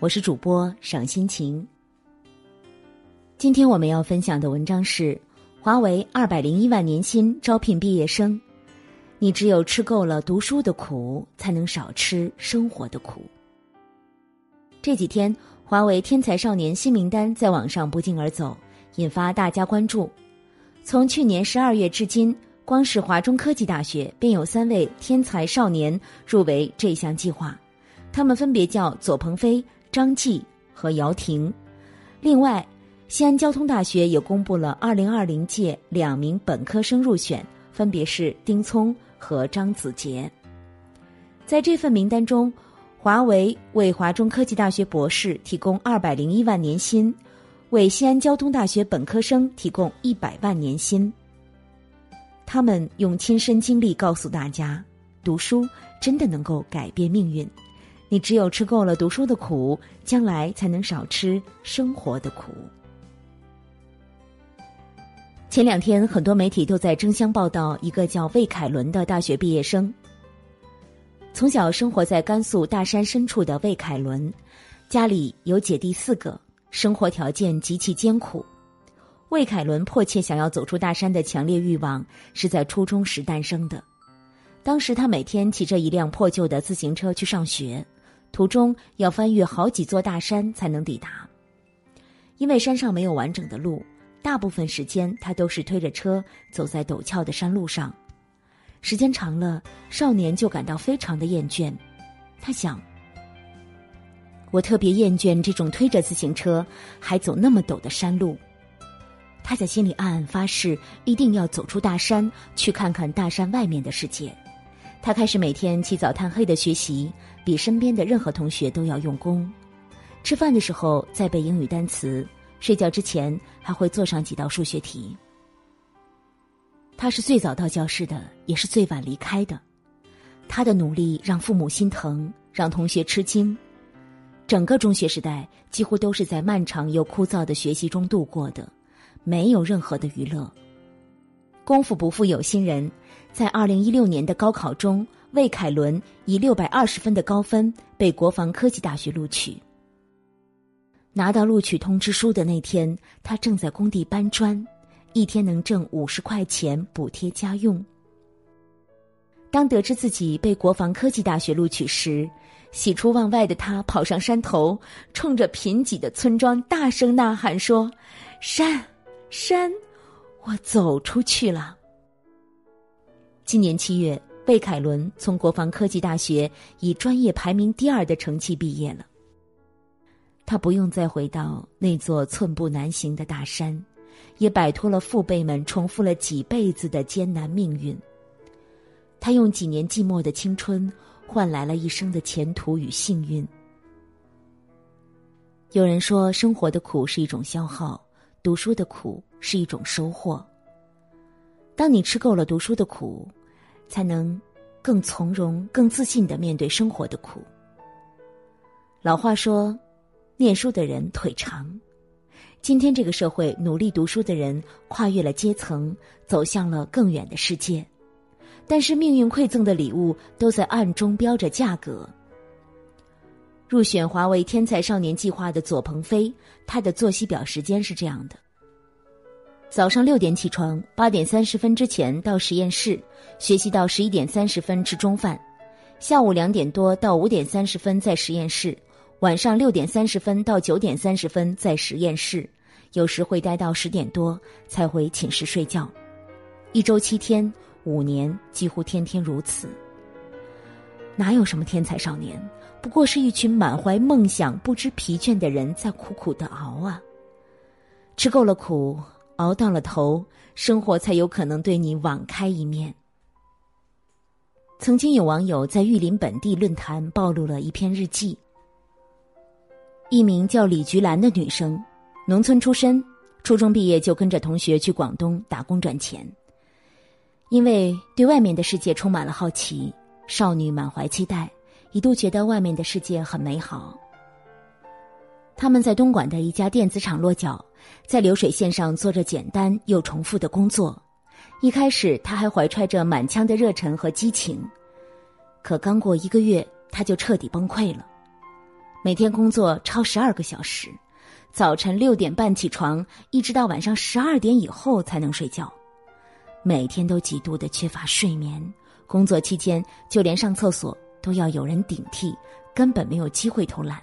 我是主播赏心情。今天我们要分享的文章是：华为二百零一万年薪招聘毕业生，你只有吃够了读书的苦，才能少吃生活的苦。这几天，华为天才少年新名单在网上不胫而走，引发大家关注。从去年十二月至今，光是华中科技大学便有三位天才少年入围这项计划，他们分别叫左鹏飞。张继和姚婷，另外，西安交通大学也公布了二零二零届两名本科生入选，分别是丁聪和张子杰。在这份名单中，华为为华中科技大学博士提供二百零一万年薪，为西安交通大学本科生提供一百万年薪。他们用亲身经历告诉大家，读书真的能够改变命运。你只有吃够了读书的苦，将来才能少吃生活的苦。前两天，很多媒体都在争相报道一个叫魏凯伦的大学毕业生。从小生活在甘肃大山深处的魏凯伦，家里有姐弟四个，生活条件极其艰苦。魏凯伦迫切想要走出大山的强烈欲望，是在初中时诞生的。当时他每天骑着一辆破旧的自行车去上学。途中要翻越好几座大山才能抵达，因为山上没有完整的路，大部分时间他都是推着车走在陡峭的山路上。时间长了，少年就感到非常的厌倦。他想：我特别厌倦这种推着自行车还走那么陡的山路。他在心里暗暗发誓，一定要走出大山，去看看大山外面的世界。他开始每天起早贪黑的学习，比身边的任何同学都要用功。吃饭的时候在背英语单词，睡觉之前还会做上几道数学题。他是最早到教室的，也是最晚离开的。他的努力让父母心疼，让同学吃惊。整个中学时代几乎都是在漫长又枯燥的学习中度过的，没有任何的娱乐。功夫不负有心人。在二零一六年的高考中，魏凯伦以六百二十分的高分被国防科技大学录取。拿到录取通知书的那天，他正在工地搬砖，一天能挣五十块钱补贴家用。当得知自己被国防科技大学录取时，喜出望外的他跑上山头，冲着贫瘠的村庄大声呐喊说：“山，山，我走出去了。”今年七月，魏凯伦从国防科技大学以专业排名第二的成绩毕业了。他不用再回到那座寸步难行的大山，也摆脱了父辈们重复了几辈子的艰难命运。他用几年寂寞的青春，换来了一生的前途与幸运。有人说，生活的苦是一种消耗，读书的苦是一种收获。当你吃够了读书的苦。才能更从容、更自信的面对生活的苦。老话说：“念书的人腿长。”今天这个社会，努力读书的人跨越了阶层，走向了更远的世界。但是命运馈赠的礼物都在暗中标着价格。入选华为天才少年计划的左鹏飞，他的作息表时间是这样的。早上六点起床，八点三十分之前到实验室学习到十一点三十分吃中饭，下午两点多到五点三十分在实验室，晚上六点三十分到九点三十分在实验室，有时会待到十点多才回寝室睡觉，一周七天，五年几乎天天如此。哪有什么天才少年，不过是一群满怀梦想、不知疲倦的人在苦苦的熬啊，吃够了苦。熬到了头，生活才有可能对你网开一面。曾经有网友在玉林本地论坛暴露了一篇日记。一名叫李菊兰的女生，农村出身，初中毕业就跟着同学去广东打工赚钱。因为对外面的世界充满了好奇，少女满怀期待，一度觉得外面的世界很美好。他们在东莞的一家电子厂落脚。在流水线上做着简单又重复的工作，一开始他还怀揣着满腔的热忱和激情，可刚过一个月，他就彻底崩溃了。每天工作超十二个小时，早晨六点半起床，一直到晚上十二点以后才能睡觉，每天都极度的缺乏睡眠。工作期间，就连上厕所都要有人顶替，根本没有机会偷懒。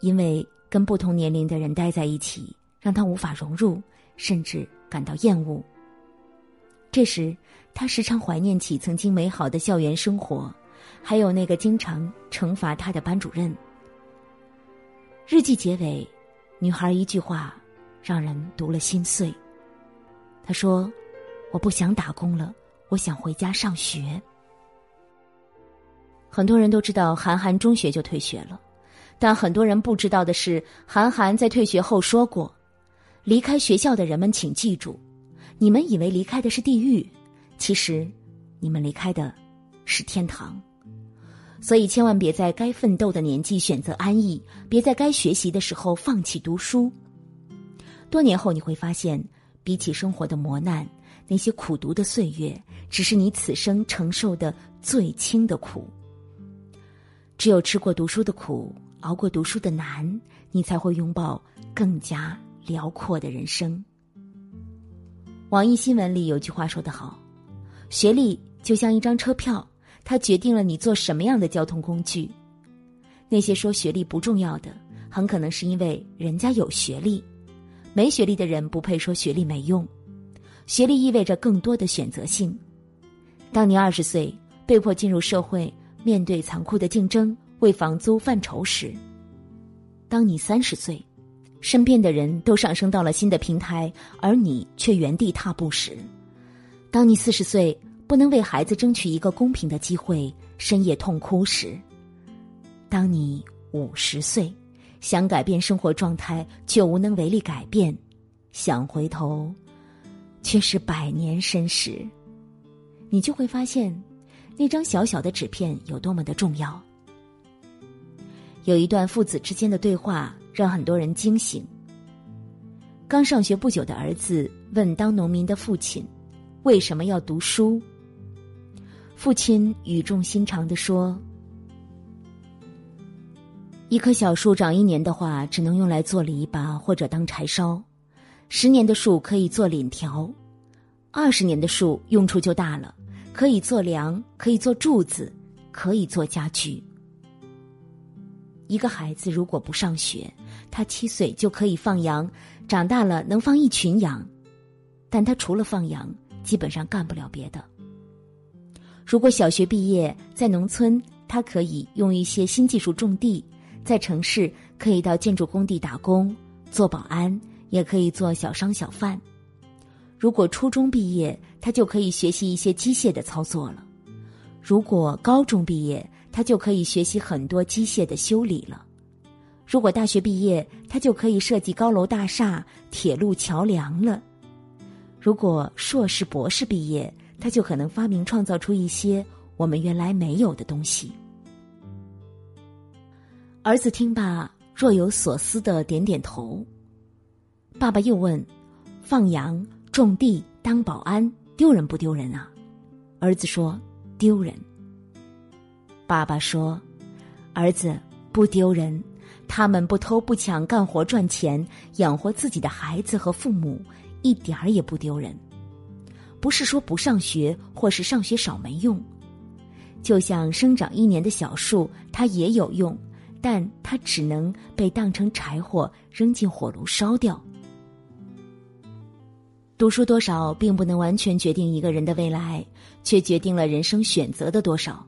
因为跟不同年龄的人待在一起，让他无法融入，甚至感到厌恶。这时，他时常怀念起曾经美好的校园生活，还有那个经常惩罚他的班主任。日记结尾，女孩一句话，让人读了心碎。她说：“我不想打工了。”我想回家上学。很多人都知道韩寒中学就退学了，但很多人不知道的是，韩寒在退学后说过：“离开学校的人们，请记住，你们以为离开的是地狱，其实你们离开的是天堂。所以千万别在该奋斗的年纪选择安逸，别在该学习的时候放弃读书。多年后你会发现，比起生活的磨难。”那些苦读的岁月，只是你此生承受的最轻的苦。只有吃过读书的苦，熬过读书的难，你才会拥抱更加辽阔的人生。网易新闻里有句话说得好：“学历就像一张车票，它决定了你坐什么样的交通工具。”那些说学历不重要的，很可能是因为人家有学历，没学历的人不配说学历没用。学历意味着更多的选择性。当你二十岁被迫进入社会，面对残酷的竞争，为房租犯愁时；当你三十岁，身边的人都上升到了新的平台，而你却原地踏步时；当你四十岁不能为孩子争取一个公平的机会，深夜痛哭时；当你五十岁想改变生活状态却无能为力改变，想回头。却是百年身时，你就会发现，那张小小的纸片有多么的重要。有一段父子之间的对话让很多人惊醒。刚上学不久的儿子问当农民的父亲：“为什么要读书？”父亲语重心长的说：“一棵小树长一年的话，只能用来做篱笆或者当柴烧。”十年的树可以做檩条，二十年的树用处就大了，可以做梁，可以做柱子，可以做家具。一个孩子如果不上学，他七岁就可以放羊，长大了能放一群羊，但他除了放羊，基本上干不了别的。如果小学毕业，在农村，他可以用一些新技术种地；在城市，可以到建筑工地打工，做保安。也可以做小商小贩。如果初中毕业，他就可以学习一些机械的操作了；如果高中毕业，他就可以学习很多机械的修理了；如果大学毕业，他就可以设计高楼大厦、铁路桥梁了；如果硕士、博士毕业，他就可能发明创造出一些我们原来没有的东西。儿子听罢，若有所思的点点头。爸爸又问：“放羊、种地、当保安，丢人不丢人啊？”儿子说：“丢人。”爸爸说：“儿子不丢人，他们不偷不抢，干活赚钱，养活自己的孩子和父母，一点儿也不丢人。不是说不上学或是上学少没用，就像生长一年的小树，它也有用，但它只能被当成柴火扔进火炉烧掉。”读书多少并不能完全决定一个人的未来，却决定了人生选择的多少。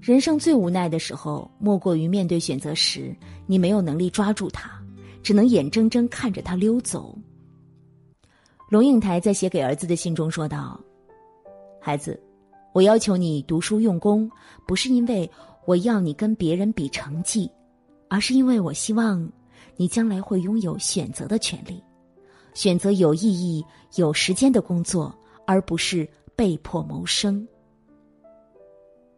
人生最无奈的时候，莫过于面对选择时，你没有能力抓住它，只能眼睁睁看着它溜走。龙应台在写给儿子的信中说道：“孩子，我要求你读书用功，不是因为我要你跟别人比成绩，而是因为我希望你将来会拥有选择的权利。”选择有意义、有时间的工作，而不是被迫谋生。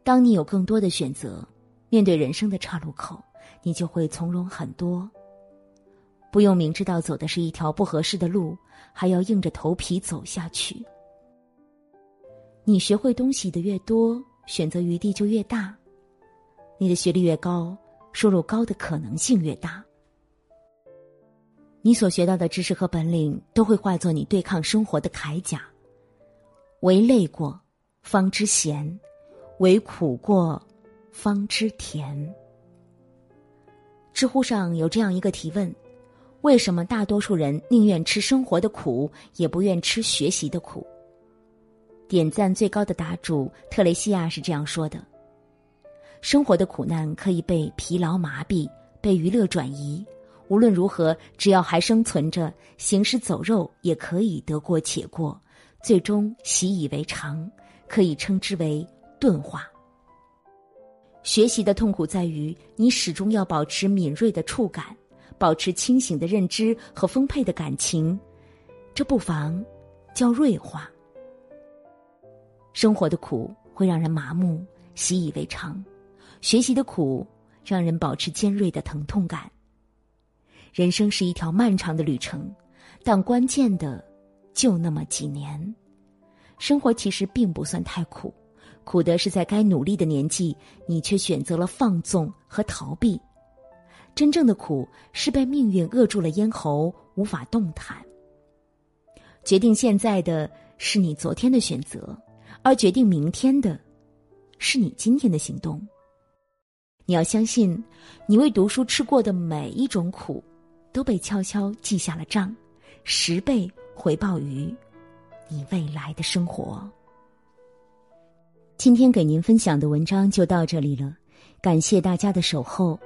当你有更多的选择，面对人生的岔路口，你就会从容很多。不用明知道走的是一条不合适的路，还要硬着头皮走下去。你学会东西的越多，选择余地就越大。你的学历越高，收入高的可能性越大。你所学到的知识和本领都会化作你对抗生活的铠甲。唯累过，方知咸；唯苦过，方知甜。知乎上有这样一个提问：为什么大多数人宁愿吃生活的苦，也不愿吃学习的苦？点赞最高的答主特雷西亚是这样说的：“生活的苦难可以被疲劳麻痹，被娱乐转移。无论如何，只要还生存着，行尸走肉也可以得过且过，最终习以为常，可以称之为钝化。”学习的痛苦在于，你始终要保持敏锐的触感，保持清醒的认知和丰沛的感情，这不妨叫锐化。生活的苦会让人麻木、习以为常，学习的苦让人保持尖锐的疼痛感。人生是一条漫长的旅程，但关键的就那么几年。生活其实并不算太苦。苦的是在该努力的年纪，你却选择了放纵和逃避。真正的苦是被命运扼住了咽喉，无法动弹。决定现在的是你昨天的选择，而决定明天的，是你今天的行动。你要相信，你为读书吃过的每一种苦，都被悄悄记下了账，十倍回报于你未来的生活。今天给您分享的文章就到这里了，感谢大家的守候。